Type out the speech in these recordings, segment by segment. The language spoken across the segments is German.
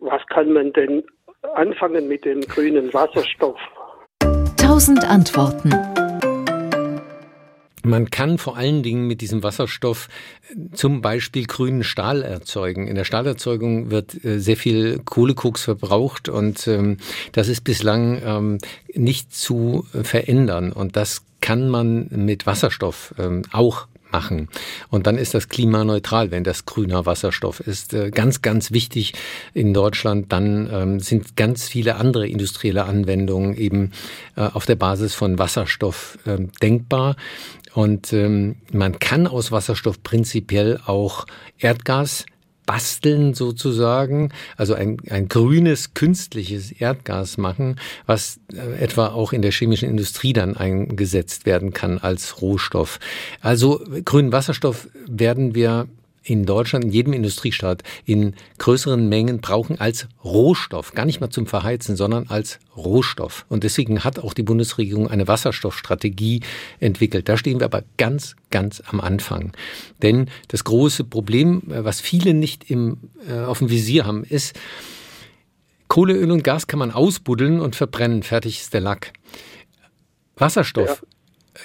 Was kann man denn anfangen mit dem grünen Wasserstoff? Tausend Antworten. Man kann vor allen Dingen mit diesem Wasserstoff äh, zum Beispiel grünen Stahl erzeugen. In der Stahlerzeugung wird äh, sehr viel Kohlekoks verbraucht und ähm, das ist bislang ähm, nicht zu verändern. Und das kann man mit Wasserstoff ähm, auch machen. Und dann ist das klimaneutral, wenn das grüner Wasserstoff ist. Äh, ganz, ganz wichtig in Deutschland. Dann ähm, sind ganz viele andere industrielle Anwendungen eben äh, auf der Basis von Wasserstoff äh, denkbar. Und ähm, man kann aus Wasserstoff prinzipiell auch Erdgas basteln sozusagen, also ein, ein grünes künstliches Erdgas machen, was äh, etwa auch in der chemischen Industrie dann eingesetzt werden kann als Rohstoff. Also grünen Wasserstoff werden wir in Deutschland, in jedem Industriestaat in größeren Mengen brauchen als Rohstoff, gar nicht mal zum Verheizen, sondern als Rohstoff. Und deswegen hat auch die Bundesregierung eine Wasserstoffstrategie entwickelt. Da stehen wir aber ganz, ganz am Anfang. Denn das große Problem, äh, was viele nicht im, äh, auf dem Visier haben, ist, Kohle, Öl und Gas kann man ausbuddeln und verbrennen. Fertig ist der Lack. Wasserstoff ja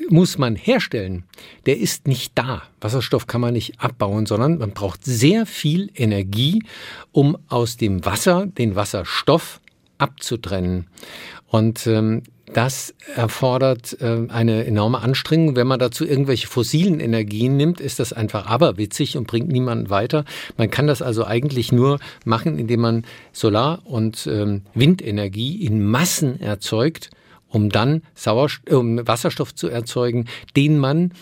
muss man herstellen, der ist nicht da. Wasserstoff kann man nicht abbauen, sondern man braucht sehr viel Energie, um aus dem Wasser den Wasserstoff abzutrennen. Und ähm, das erfordert äh, eine enorme Anstrengung. Wenn man dazu irgendwelche fossilen Energien nimmt, ist das einfach aberwitzig und bringt niemanden weiter. Man kann das also eigentlich nur machen, indem man Solar- und ähm, Windenergie in Massen erzeugt um dann Sauerstoff, äh, um Wasserstoff zu erzeugen, den man,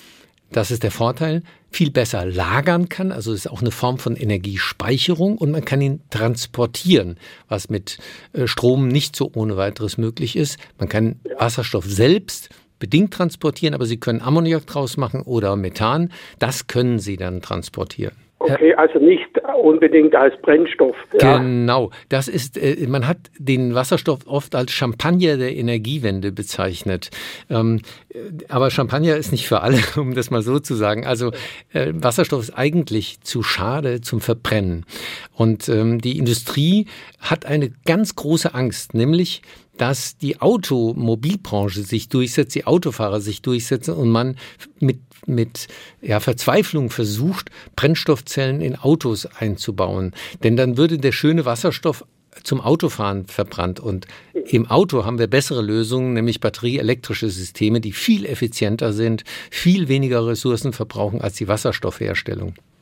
das ist der Vorteil, viel besser lagern kann. Also es ist auch eine Form von Energiespeicherung und man kann ihn transportieren, was mit äh, Strom nicht so ohne weiteres möglich ist. Man kann Wasserstoff selbst bedingt transportieren, aber Sie können Ammoniak draus machen oder Methan. Das können Sie dann transportieren. Okay, also nicht unbedingt als Brennstoff. Ja. Genau, das ist, äh, man hat den Wasserstoff oft als Champagner der Energiewende bezeichnet. Ähm, äh, aber Champagner ist nicht für alle, um das mal so zu sagen. Also äh, Wasserstoff ist eigentlich zu schade zum Verbrennen. Und ähm, die Industrie hat eine ganz große Angst, nämlich dass die Automobilbranche sich durchsetzt, die Autofahrer sich durchsetzen und man mit, mit ja, Verzweiflung versucht, Brennstoffzellen in Autos einzubauen. Denn dann würde der schöne Wasserstoff zum Autofahren verbrannt. Und im Auto haben wir bessere Lösungen, nämlich batterieelektrische Systeme, die viel effizienter sind, viel weniger Ressourcen verbrauchen als die Wasserstoffherstellung.